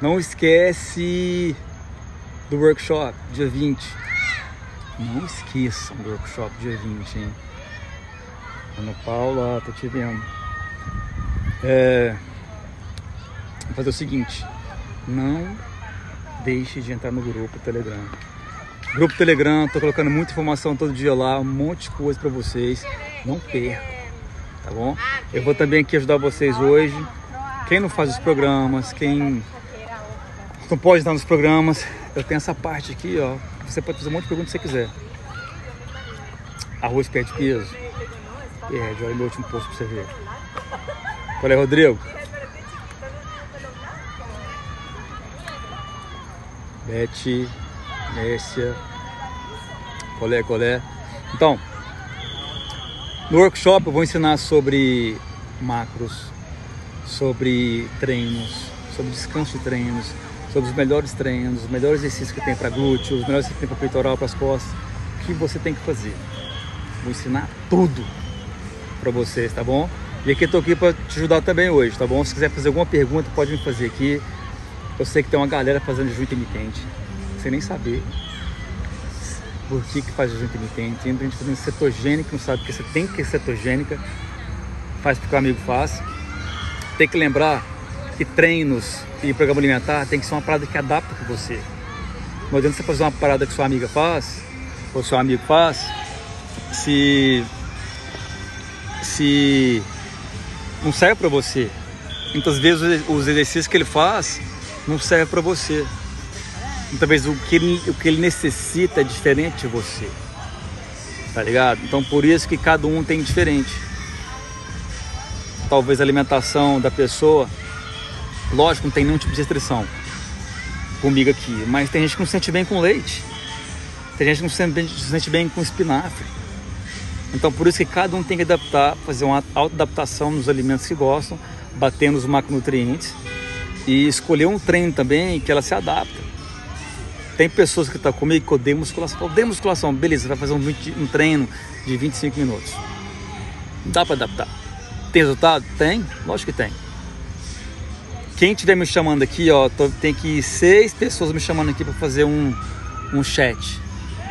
Não esquece do workshop, dia 20. Não esqueçam do workshop, dia 20, hein? Ana Paula, tô te vendo. É, vou fazer o seguinte, não deixe de entrar no grupo Telegram. Grupo Telegram, tô colocando muita informação todo dia lá, um monte de coisa para vocês. Não percam, tá bom? Eu vou também aqui ajudar vocês hoje. Quem não faz os programas, quem não pode estar nos programas, eu tenho essa parte aqui, ó. Você pode fazer um monte de perguntas se você quiser. Arroz perde peso? Perde, olha meu último post pra você ver. Qual é, Rodrigo? Beth, Mércia, colé, colé. Então, no workshop eu vou ensinar sobre macros, sobre treinos, sobre descanso de treinos, sobre os melhores treinos, os melhores exercícios que tem para glúteo, os melhores que tem para peitoral, para as costas, o que você tem que fazer. Vou ensinar tudo para vocês, tá bom? E aqui eu tô aqui para te ajudar também hoje, tá bom? Se quiser fazer alguma pergunta, pode me fazer aqui. Eu sei que tem uma galera fazendo jejum intermitente, sem nem saber por que, que faz jejum intermitente. Tem gente fazendo cetogênica, não sabe que você tem que ser cetogênica, faz porque o amigo faz. Tem que lembrar que treinos e programa alimentar tem que ser uma parada que adapta com você. Não adianta você fazer uma parada que sua amiga faz, ou seu amigo faz, se, se não serve para você. Muitas vezes os exercícios que ele faz não servem para você. Muitas vezes o que, ele, o que ele necessita é diferente de você. Tá ligado? Então por isso que cada um tem diferente. Talvez a alimentação da pessoa Lógico, não tem nenhum tipo de restrição comigo aqui, mas tem gente que não se sente bem com leite. Tem gente que não se sente bem, se sente bem com espinafre. Então por isso que cada um tem que adaptar, fazer uma auto-adaptação nos alimentos que gostam, batendo os macronutrientes e escolher um treino também que ela se adapta. Tem pessoas que estão tá comigo que odeiam musculação. Odeio musculação, beleza, vai fazer um, um treino de 25 minutos. Dá para adaptar. Tem resultado? Tem, lógico que tem. Quem estiver me chamando aqui, ó, tô, tem que seis pessoas me chamando aqui para fazer um, um chat.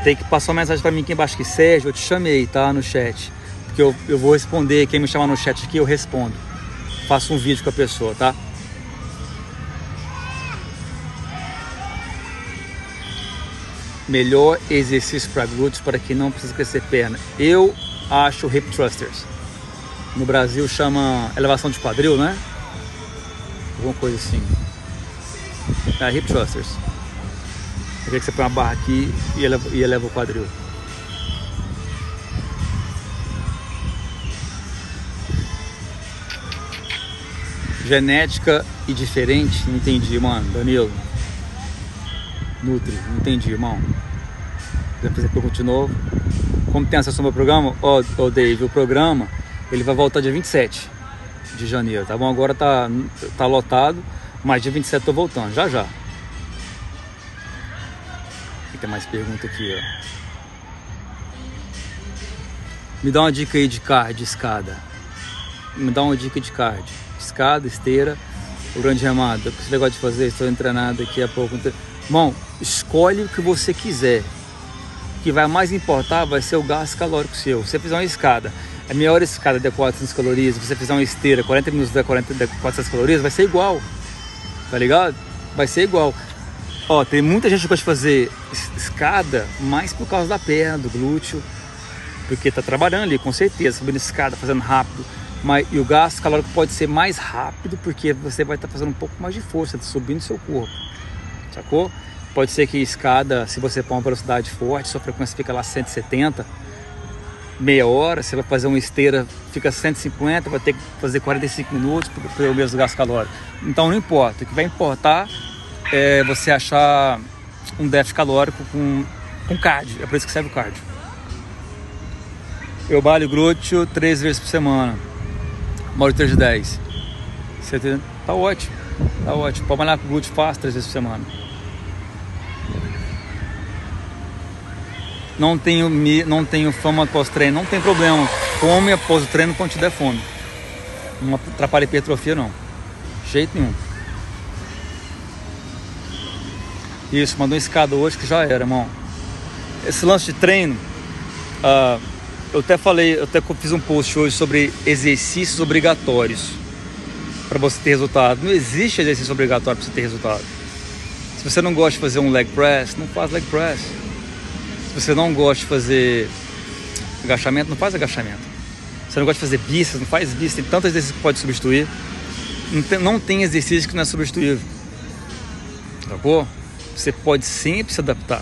Tem que passar uma mensagem para mim aqui embaixo que Sérgio, eu te chamei, tá, no chat. Porque eu, eu vou responder, quem me chamar no chat aqui, eu respondo. Faço um vídeo com a pessoa, tá? Melhor exercício para glúteos para quem não precisa crescer perna. Eu acho hip thrusters. No Brasil chama elevação de quadril, né? Alguma coisa assim. É, hip thrusters. Eu queria que você põe uma barra aqui e eleva, e eleva o quadril. Genética e diferente? Não entendi, mano. Danilo. Nutri, não entendi, irmão. Quiser fazer pergunta de novo. Como tem acesso ao meu programa? Ó, oh, oh, Dave, o programa ele vai voltar dia 27 de janeiro, tá bom? Agora tá, tá lotado, mas dia 27 eu tô voltando, já já. Tem mais pergunta aqui, ó. Me dá uma dica aí de card, escada. Me dá uma dica de card. Escada, esteira, o grande remado. O que você negócio de fazer? Estou treinado daqui a pouco. Irmão, escolhe o que você quiser. O que vai mais importar vai ser o gasto calórico seu. Se você fizer uma escada a minha hora escada de 400 calorias, se você fizer uma esteira 40 minutos de 40 de 400 calorias, vai ser igual. Tá ligado? Vai ser igual. Ó, tem muita gente que gosta de fazer escada mais por causa da perna, do glúteo, porque tá trabalhando ali, com certeza, subindo escada, fazendo rápido. Mas, e o gasto calórico pode ser mais rápido porque você vai estar tá fazendo um pouco mais de força, tá subindo seu corpo. Sacou? Pode ser que escada, se você pôr uma velocidade forte, sua frequência fica lá 170, meia hora, você vai fazer uma esteira, fica 150, vai ter que fazer 45 minutos para o mesmo gasto calórico. Então não importa, o que vai importar é você achar um déficit calórico com, com cardio, é por isso que serve o cardio. Eu balho glúteo três vezes por semana, moro 3 de 10. Você tá ótimo, tá ótimo. Pode malhar com glúteo fácil três vezes por semana. Não tenho, não tenho fama após treino, não tem problema. Come após o treino quando te der fome. Não atrapalha a hipertrofia não. Jeito nenhum. Isso, mandou escada hoje que já era, irmão. Esse lance de treino, uh, eu até falei, eu até fiz um post hoje sobre exercícios obrigatórios para você ter resultado. Não existe exercício obrigatório para você ter resultado. Se você não gosta de fazer um leg press, não faz leg press. Se você não gosta de fazer agachamento, não faz agachamento. Você não gosta de fazer bíceps, não faz bíceps. Tem tantos exercícios que pode substituir. Não tem, não tem exercício que não é substituível. Tá bom? Você pode sempre se adaptar.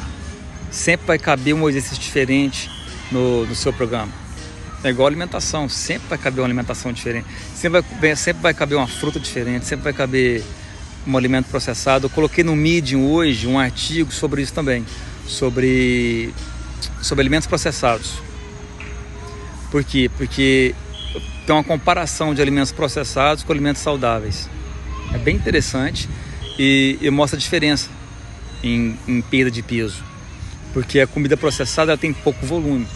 Sempre vai caber um exercício diferente no, no seu programa. É igual alimentação, sempre vai caber uma alimentação diferente, sempre vai, sempre vai caber uma fruta diferente, sempre vai caber um alimento processado. Eu coloquei no Medium hoje um artigo sobre isso também, sobre, sobre alimentos processados. Por quê? Porque tem uma comparação de alimentos processados com alimentos saudáveis. É bem interessante e, e mostra a diferença em, em perda de peso. Porque a comida processada ela tem pouco volume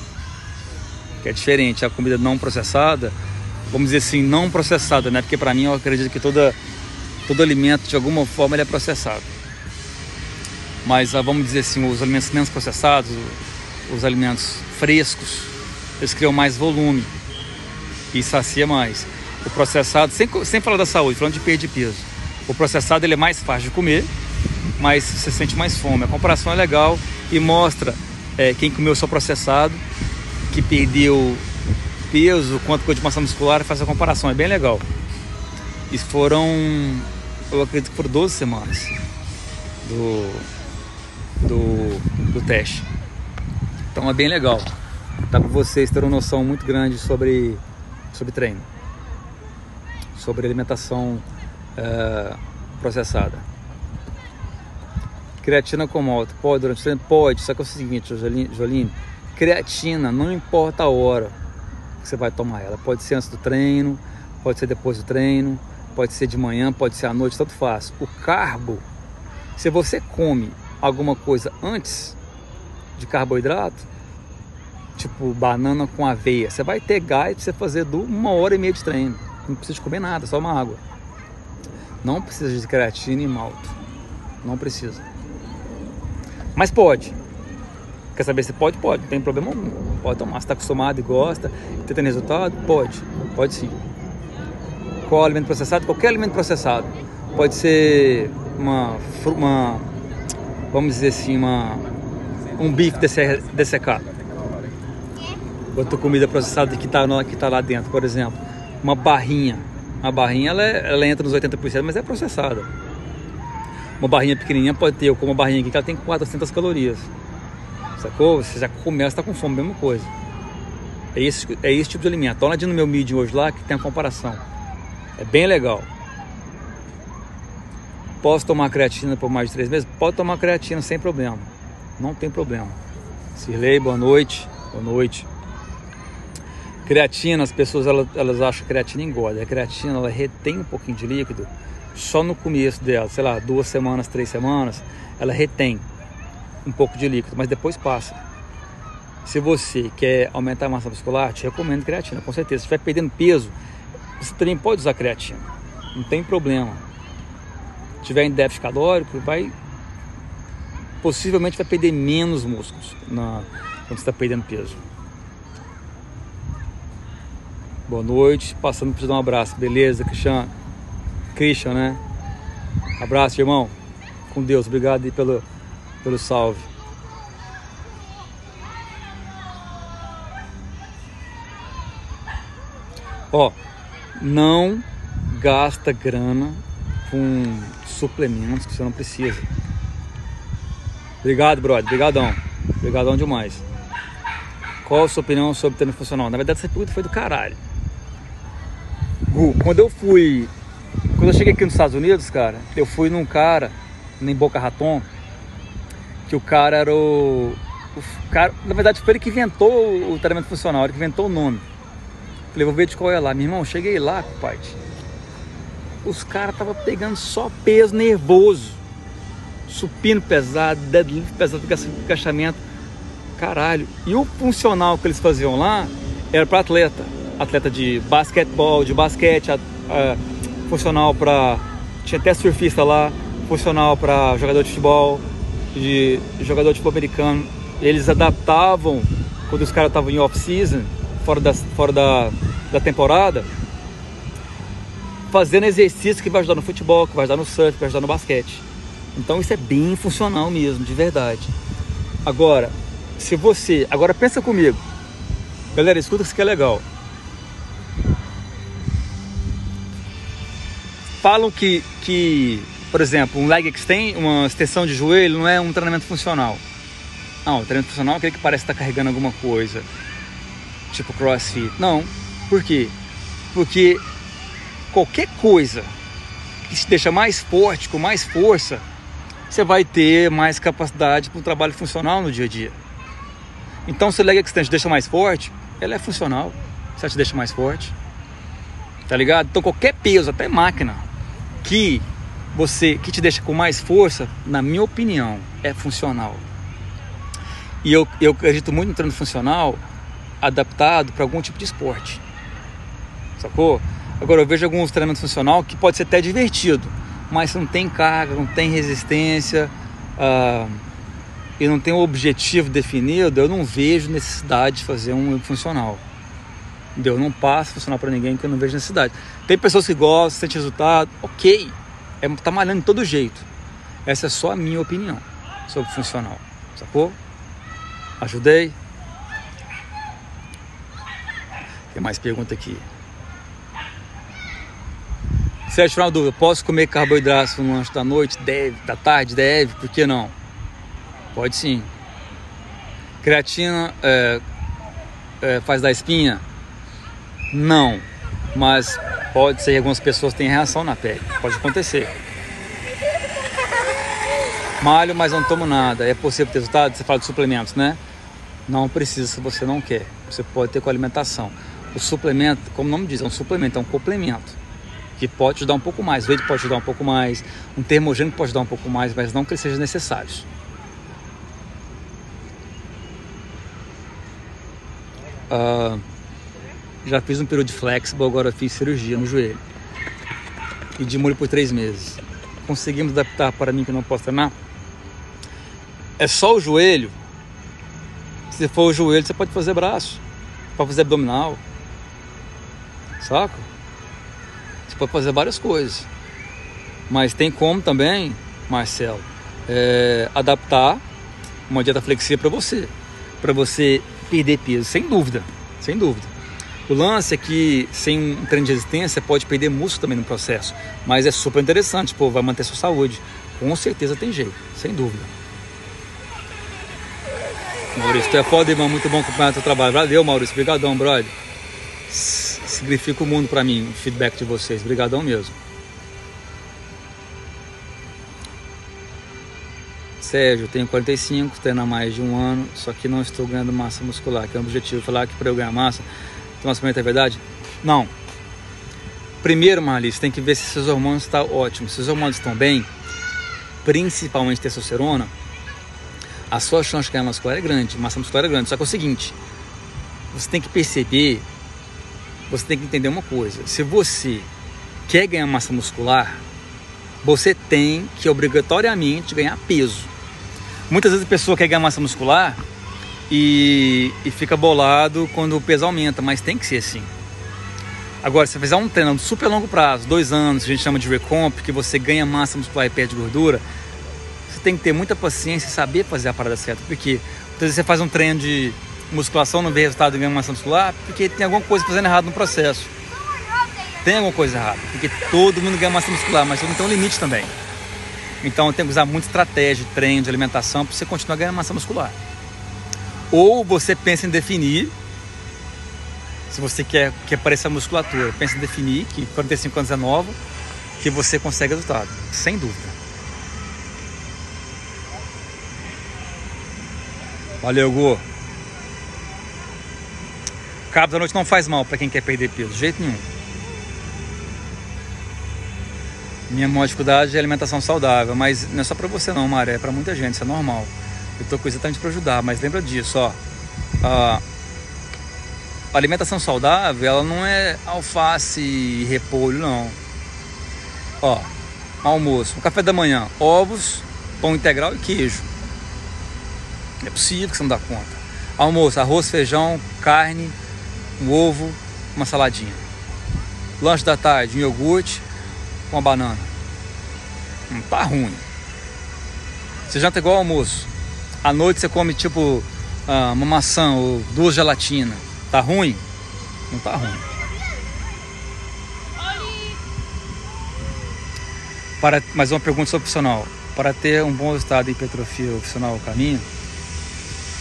que é diferente. A comida não processada, vamos dizer assim, não processada, né? Porque para mim eu acredito que toda, todo alimento de alguma forma ele é processado. Mas ah, vamos dizer assim, os alimentos menos processados, os alimentos frescos, eles criam mais volume e sacia mais. O processado, sem, sem falar da saúde, falando de perda de peso, o processado ele é mais fácil de comer, mas você sente mais fome. A comparação é legal e mostra é, quem comeu só processado que perdeu peso, quanto ficou de massa muscular, faz a comparação, é bem legal. E foram, eu acredito que foram 12 semanas do, do, do teste. Então é bem legal. Dá para vocês terem uma noção muito grande sobre, sobre treino, sobre alimentação é, processada. Creatina com alta, pode durante o treino? Pode, só que é o seguinte, Joline, Creatina, não importa a hora que você vai tomar ela. Pode ser antes do treino, pode ser depois do treino, pode ser de manhã, pode ser à noite, tanto faz. O carbo, se você come alguma coisa antes de carboidrato, tipo banana com aveia, você vai ter gás para você fazer uma hora e meia de treino. Não precisa comer nada, só uma água. Não precisa de creatina e malto. Não precisa. Mas pode. Quer saber se pode? Pode, não tem problema algum. Pode tomar. Se está acostumado e gosta, está tendo resultado? Pode, pode sim. Qual alimento processado? Qualquer alimento processado. Pode ser uma, uma vamos dizer assim, uma, um bife dessecado. Outra comida processada que está que tá lá dentro, por exemplo. Uma barrinha. Uma barrinha ela, é, ela entra nos 80%, mas é processada. Uma barrinha pequenininha pode ter, como uma barrinha aqui que ela tem 400 calorias. Sacou? Você já começa a estar tá com fome, mesma coisa. É esse, é esse tipo de alimento. Uma no meu medium hoje lá que tem a comparação. É bem legal. Posso tomar creatina por mais de três meses? Pode tomar creatina sem problema. Não tem problema. Sirley, boa noite. Boa noite. Creatina, as pessoas elas, elas acham que creatina engorda. A creatina ela retém um pouquinho de líquido só no começo dela, sei lá, duas semanas, três semanas, ela retém um pouco de líquido, mas depois passa. Se você quer aumentar a massa muscular, te recomendo creatina, com certeza. Se estiver perdendo peso, você também pode usar creatina, não tem problema. Tiver em déficit calórico, vai possivelmente vai perder menos músculos na, quando está perdendo peso. Boa noite, passando para te dar um abraço, beleza, Christian? Christian, né? Abraço, irmão. Com Deus, obrigado aí pelo pelo salve. Ó, não gasta grana com suplementos que você não precisa. Obrigado, brother. Obrigadão. Obrigadão demais. Qual a sua opinião sobre treino funcional? Na verdade, essa pergunta foi do caralho. Gu, quando eu fui. Quando eu cheguei aqui nos Estados Unidos, cara, eu fui num cara, em Boca Raton, que o cara era o, o cara, na verdade foi ele que inventou o treinamento funcional, ele que inventou o nome. Falei, vou ver de qual é lá. Meu irmão, cheguei lá, pai. Os caras estavam pegando só peso nervoso. Supino pesado, deadlift pesado, agachamento. Caralho. E o funcional que eles faziam lá era para atleta. Atleta de basquetebol, de basquete, a, a, funcional para. Tinha até surfista lá, funcional para jogador de futebol, de jogador de futebol americano, eles adaptavam quando os caras estavam em off-season, fora, da, fora da, da temporada, fazendo exercício que vai ajudar no futebol, que vai ajudar no surf, que vai ajudar no basquete. Então isso é bem funcional mesmo, de verdade. Agora, se você. Agora pensa comigo. Galera, escuta isso que é legal. Falam que, que por exemplo, um leg extend, uma extensão de joelho não é um treinamento funcional. Não, o treinamento funcional é aquele que parece estar carregando alguma coisa, tipo crossfit. Não, por quê? Porque qualquer coisa que te deixa mais forte, com mais força, você vai ter mais capacidade para o trabalho funcional no dia a dia. Então, se o leg extension te deixa mais forte, ela é funcional. Se ela te deixa mais forte, tá ligado? Então, qualquer peso, até máquina, que você que te deixa com mais força, na minha opinião, é funcional. E eu, eu acredito muito no treino funcional adaptado para algum tipo de esporte. Sacou? Agora eu vejo alguns treinamentos funcional que pode ser até divertido, mas não tem carga, não tem resistência uh, e não tem um objetivo definido, eu não vejo necessidade de fazer um funcional. Eu não passo funcional para ninguém que eu não vejo necessidade. Tem pessoas que gostam, sentem resultado, ok. É, tá malhando de todo jeito. Essa é só a minha opinião sobre funcional. Sacou? Ajudei? Tem mais pergunta aqui. Sérgio, final dúvida, posso comer carboidratos no lanche da noite? Deve, da tarde? Deve, por que não? Pode sim. Creatina é, é, faz da espinha? Não, mas pode ser que algumas pessoas tenham reação na pele, pode acontecer. Malho, mas não tomo nada. É possível ter resultado? Você fala de suplementos, né? Não precisa se você não quer. Você pode ter com alimentação. O suplemento, como o nome diz, é um suplemento, é um complemento que pode ajudar um pouco mais. O whey pode ajudar um pouco mais, um termogênico pode ajudar um pouco mais, mas não que eles sejam necessários. Uh, já fiz um período de flexible, agora fiz cirurgia no joelho. E de molho por três meses. Conseguimos adaptar para mim que não posso treinar? É só o joelho. Se for o joelho, você pode fazer braço, pode fazer abdominal. Saca? Pode fazer várias coisas. Mas tem como também, Marcelo, é, adaptar uma dieta flexível para você, para você perder peso, sem dúvida, sem dúvida. O lance é que sem um treino de resistência pode perder músculo também no processo, mas é super interessante, pô, vai manter sua saúde. Com certeza tem jeito, sem dúvida. Maurício, tu é foda, irmão, muito bom acompanhar teu trabalho. Valeu, Maurício, obrigadão, brother significa o mundo para mim, o feedback de vocês. Obrigadão mesmo. Sérgio, tenho 45, treino há mais de um ano, só que não estou ganhando massa muscular, que é o objetivo. Falar que para eu ganhar massa, então suplemento é verdade? Não. Primeiro, Marlice, tem que ver se seus hormônios estão tá ótimos. Se os hormônios estão bem, principalmente testosterona, a sua chance de ganhar muscular é grande, massa muscular é grande. Só que é o seguinte, você tem que perceber você tem que entender uma coisa: se você quer ganhar massa muscular, você tem que obrigatoriamente ganhar peso. Muitas vezes a pessoa quer ganhar massa muscular e, e fica bolado quando o peso aumenta, mas tem que ser assim. Agora, se você fizer um treino super longo prazo, dois anos, que a gente chama de recomp, que você ganha massa muscular e perde gordura, você tem que ter muita paciência e saber fazer a parada certa. Porque às vezes você faz um treino de musculação não vê resultado em ganho massa muscular porque tem alguma coisa fazendo errado no processo. Tem alguma coisa errada, porque todo mundo ganha massa muscular, mas todo mundo tem um limite também. Então tem que usar muita estratégia de treino, de alimentação para você continuar ganhando massa muscular. Ou você pensa em definir, se você quer que apareça a musculatura, pensa em definir que 45 anos é novo, que você consegue resultado, sem dúvida. Valeu, Gu. Cabo da noite não faz mal para quem quer perder peso, de jeito nenhum. Minha maior dificuldade é alimentação saudável, mas não é só para você não, Maré, é para muita gente, isso é normal. Eu tô com exatamente para ajudar, mas lembra disso, ó. A alimentação saudável, ela não é alface e repolho, não. Ó, almoço, café da manhã, ovos, pão integral e queijo. É possível que você não dá conta. Almoço, arroz, feijão, carne, um ovo, uma saladinha. Lanche da tarde, um iogurte uma banana. Não tá ruim. Você janta igual almoço. À noite você come tipo ah, uma maçã ou duas gelatinas. Tá ruim? Não tá ruim. Para, mais uma pergunta sobre opcional. Para ter um bom resultado de hipertrofia opcional o caminho?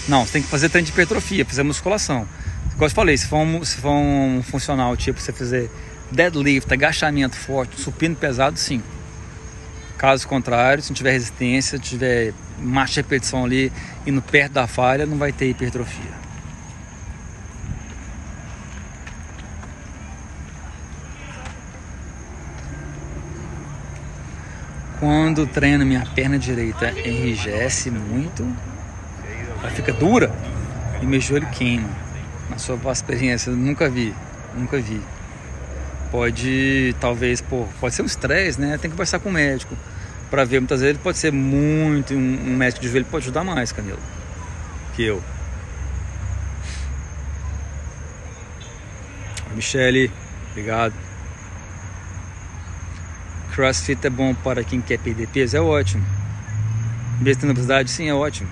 Não, você tem que fazer treino de hipertrofia, fazer musculação. Como eu falei, se for, um, se for um funcional, tipo você fazer deadlift, agachamento forte, supino pesado, sim. Caso contrário, se não tiver resistência, tiver marcha repetição ali indo perto da falha, não vai ter hipertrofia. Quando treino minha perna direita enrijece muito, ela fica dura e meu joelho queima. Na sua experiência, nunca vi, nunca vi. Pode, talvez, pô, pode ser um estresse, né? Tem que conversar com o médico para ver. Muitas vezes pode ser muito, um, um médico de joelho pode ajudar mais, Camilo, que eu. Michele, obrigado. CrossFit é bom para quem quer perder peso? É ótimo. Mesmo tendo obesidade, sim, é ótimo.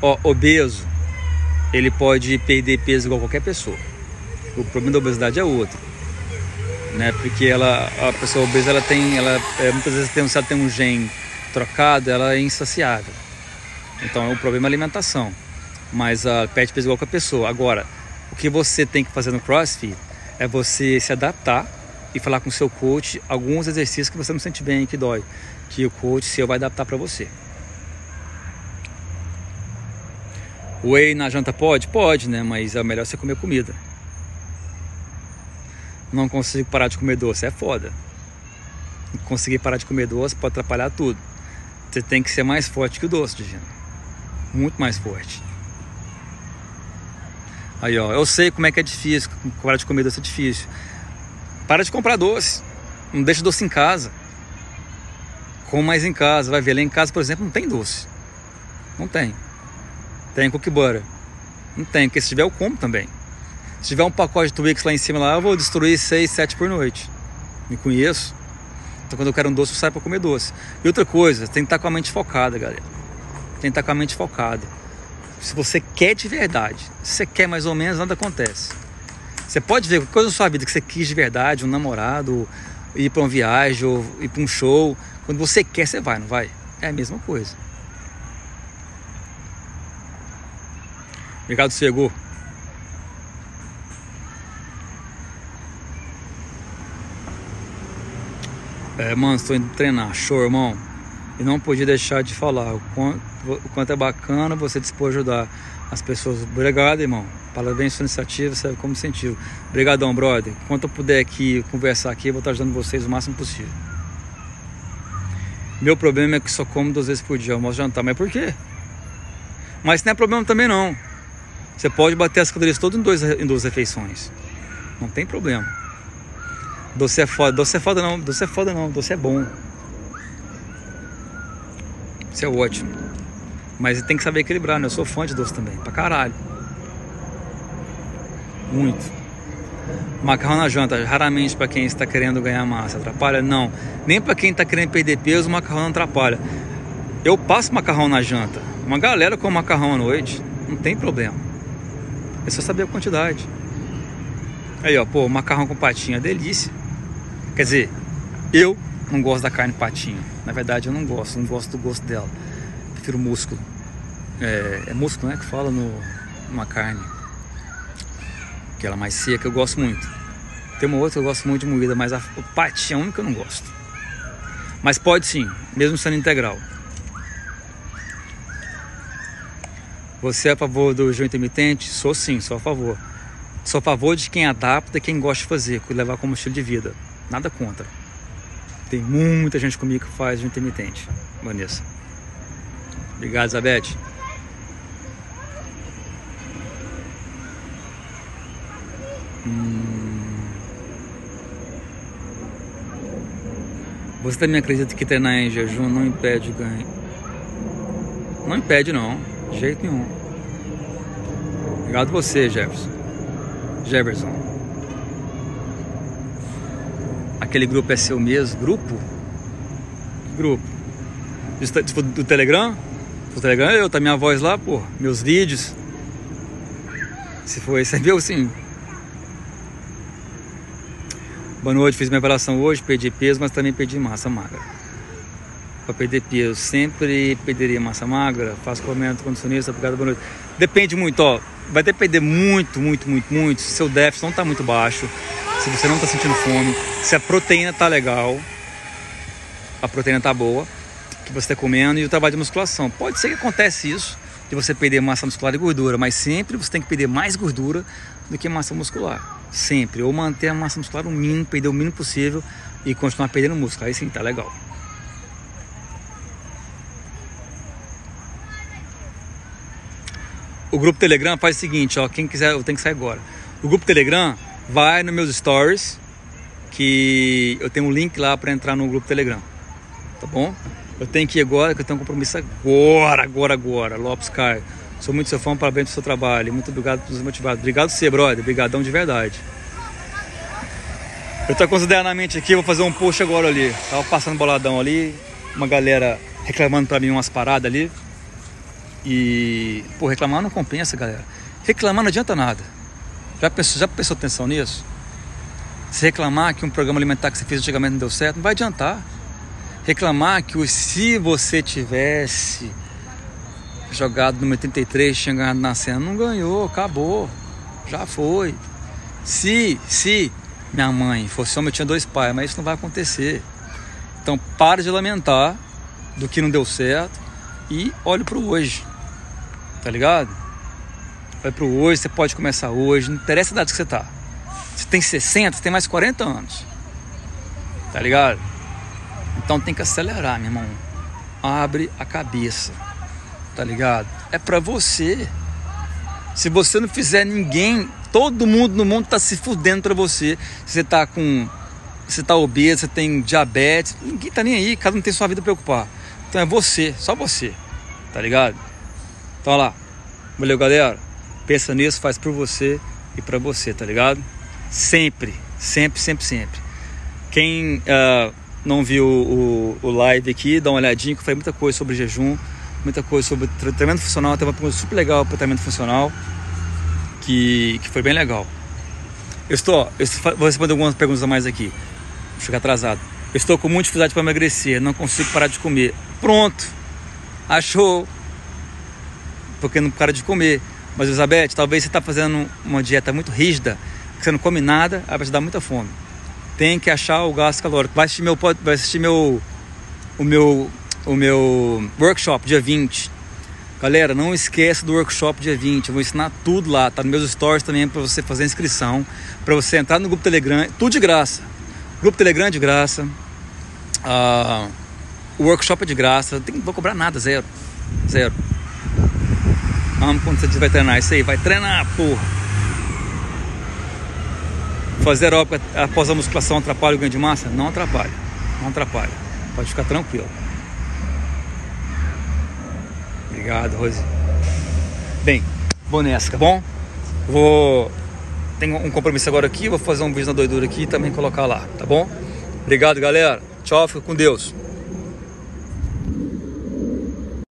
Ó, obeso, ele pode perder peso igual qualquer pessoa. O problema da obesidade é outro. Né? Porque ela, a pessoa obesa, ela tem, ela, é, muitas vezes tem, se ela tem um gene trocado, ela é insaciável. Então, o problema é a alimentação. Mas uh, perde peso igual qualquer pessoa. Agora, o que você tem que fazer no CrossFit é você se adaptar e falar com o seu coach alguns exercícios que você não sente bem, que dói, que o coach seu vai adaptar para você. Whey na janta pode? Pode, né? Mas é melhor você comer comida. Não consigo parar de comer doce, é foda. Conseguir parar de comer doce pode atrapalhar tudo. Você tem que ser mais forte que o doce, Divino. Muito mais forte. Aí, ó, eu sei como é que é difícil. Parar de comer doce é difícil. Para de comprar doce. Não deixa doce em casa. Come mais em casa. Vai ver lá em casa, por exemplo, não tem doce. Não tem. Tem cookie butter. Não tem, porque se tiver eu como também. Se tiver um pacote de Twix lá em cima lá, eu vou destruir 6, 7 por noite. Me conheço. Então quando eu quero um doce, eu saio para comer doce. E outra coisa, tem que estar com a mente focada, galera. Tem que estar com a mente focada. Se você quer de verdade, se você quer mais ou menos, nada acontece. Você pode ver coisa na sua vida que você quis de verdade, um namorado, ir para uma viagem, ou ir para um show. Quando você quer, você vai, não vai? É a mesma coisa. Obrigado, Sego. É, mano, estou indo treinar. Show, irmão. E não podia deixar de falar o quanto, o quanto é bacana você dispor ajudar as pessoas. Obrigado, irmão. Parabéns pela iniciativa, serve como incentivo. Obrigadão, brother. Quanto eu puder aqui conversar aqui, eu vou estar ajudando vocês o máximo possível. Meu problema é que só como duas vezes por dia, almoço jantar. Mas por quê? Mas não é problema também não. Você pode bater as calorias todas em, dois, em duas refeições. Não tem problema. Doce é foda. Doce é foda não. Doce é foda não. Doce é bom. Isso é ótimo. Mas tem que saber equilibrar, né? Eu sou fã de doce também. Pra caralho. Muito. Macarrão na janta, raramente para quem está querendo ganhar massa. Atrapalha? Não. Nem para quem está querendo perder peso, o macarrão não atrapalha. Eu passo macarrão na janta. Uma galera com macarrão à noite. Não tem problema. É só saber a quantidade. Aí, ó, pô, macarrão com patinha, delícia. Quer dizer, eu não gosto da carne patinha. Na verdade, eu não gosto, não gosto do gosto dela. Prefiro músculo. É, é músculo, né? Que fala no, numa carne. Aquela mais seca, eu gosto muito. Tem uma outra que eu gosto muito de moída, mas a patinha é a única que eu não gosto. Mas pode sim, mesmo sendo integral. Você é a favor do jejum intermitente? Sou sim, sou a favor. Sou a favor de quem adapta, quem gosta de fazer, levar como estilo de vida. Nada contra. Tem muita gente comigo que faz jejum intermitente. Vanessa. Obrigado, Isabete. Hum... Você também acredita que treinar em jejum não impede ganho? Não impede não De jeito nenhum. Obrigado você, Jefferson. Jefferson. Aquele grupo é seu mesmo? Grupo? Grupo? Do, do Telegram? Do Telegram eu, tá minha voz lá, pô. Meus vídeos. Se for esse, viu sim. Boa noite, fiz minha avaliação hoje, perdi peso, mas também perdi massa magra. Para perder peso, sempre perderia massa magra, faço comento condicionista, obrigado, boa noite. Depende muito, ó, vai depender muito, muito, muito, muito, se seu déficit não está muito baixo, se você não está sentindo fome, se a proteína tá legal, a proteína tá boa, que você está comendo e o trabalho de musculação. Pode ser que acontece isso, de você perder massa muscular e gordura, mas sempre você tem que perder mais gordura do que massa muscular. Sempre. Ou manter a massa muscular o mínimo, perder o mínimo possível e continuar perdendo músculo. Aí sim, tá legal. O grupo Telegram faz o seguinte, ó, quem quiser, eu tenho que sair agora. O grupo Telegram vai nos meus stories, que eu tenho um link lá para entrar no grupo Telegram. Tá bom? Eu tenho que ir agora, que eu tenho um compromisso agora, agora, agora. Lopes Caio. Sou muito seu fã, parabéns pelo seu trabalho. Muito obrigado por nos motivar. Obrigado você, brother. Obrigadão de verdade. Eu tô mente aqui, vou fazer um post agora ali. Tava passando boladão ali, uma galera reclamando pra mim umas paradas ali. E, pô, reclamar não compensa, galera. Reclamar não adianta nada. Já pensou, já prestou atenção nisso? Se reclamar que um programa alimentar que você fez antigamente não deu certo, não vai adiantar. Reclamar que se você tivesse jogado no 83, tinha ganhado na cena. Não ganhou, acabou. Já foi. Se, se minha mãe fosse homem, eu tinha dois pais, mas isso não vai acontecer. Então pare de lamentar do que não deu certo e olhe para o hoje. Tá ligado? Olhe para o hoje, você pode começar hoje, não interessa a idade que você tá. Você tem 60, você tem mais 40 anos. Tá ligado? Então tem que acelerar, meu irmão. Abre a cabeça tá ligado? É para você. Se você não fizer ninguém, todo mundo no mundo tá se fudendo para você. Você tá com você tá obeso, você tem diabetes, ninguém tá nem aí, cada um tem sua vida a preocupar. Então é você, só você. Tá ligado? Então olha lá. Valeu, galera. Pensa nisso, faz por você e para você, tá ligado? Sempre, sempre, sempre, sempre. Quem uh, não viu o, o, live aqui, dá uma olhadinha que falei muita coisa sobre jejum muita coisa sobre treinamento funcional. Tem uma pergunta super legal para treinamento funcional, que, que foi bem legal. Eu estou, eu vou responder algumas perguntas a mais aqui. Vou chegar atrasado. Eu estou com muita dificuldade para emagrecer, não consigo parar de comer. Pronto, achou. Porque não para de comer. Mas Elizabeth, talvez você está fazendo uma dieta muito rígida, que você não come nada, aí vai te dar muita fome. Tem que achar o gasto calórico. Vai assistir meu, vai assistir meu, o meu o meu workshop dia 20. Galera, não esqueça do workshop dia 20. Eu vou ensinar tudo lá, tá nos meus stories também para você fazer inscrição, para você entrar no grupo Telegram, tudo de graça. Grupo Telegram de graça. Uh, o workshop é de graça, não vou cobrar nada, zero. Zero. Quando você vai treinar isso aí, vai treinar, porra. Fazer aeróbica após a musculação atrapalha o ganho de massa? Não atrapalha, não atrapalha. Pode ficar tranquilo. Obrigado, Rose. Bem, vou nessa, tá bom? Vou. Tenho um compromisso agora aqui, vou fazer um vídeo na doidura aqui e também colocar lá, tá bom? Obrigado, galera. Tchau, fica com Deus.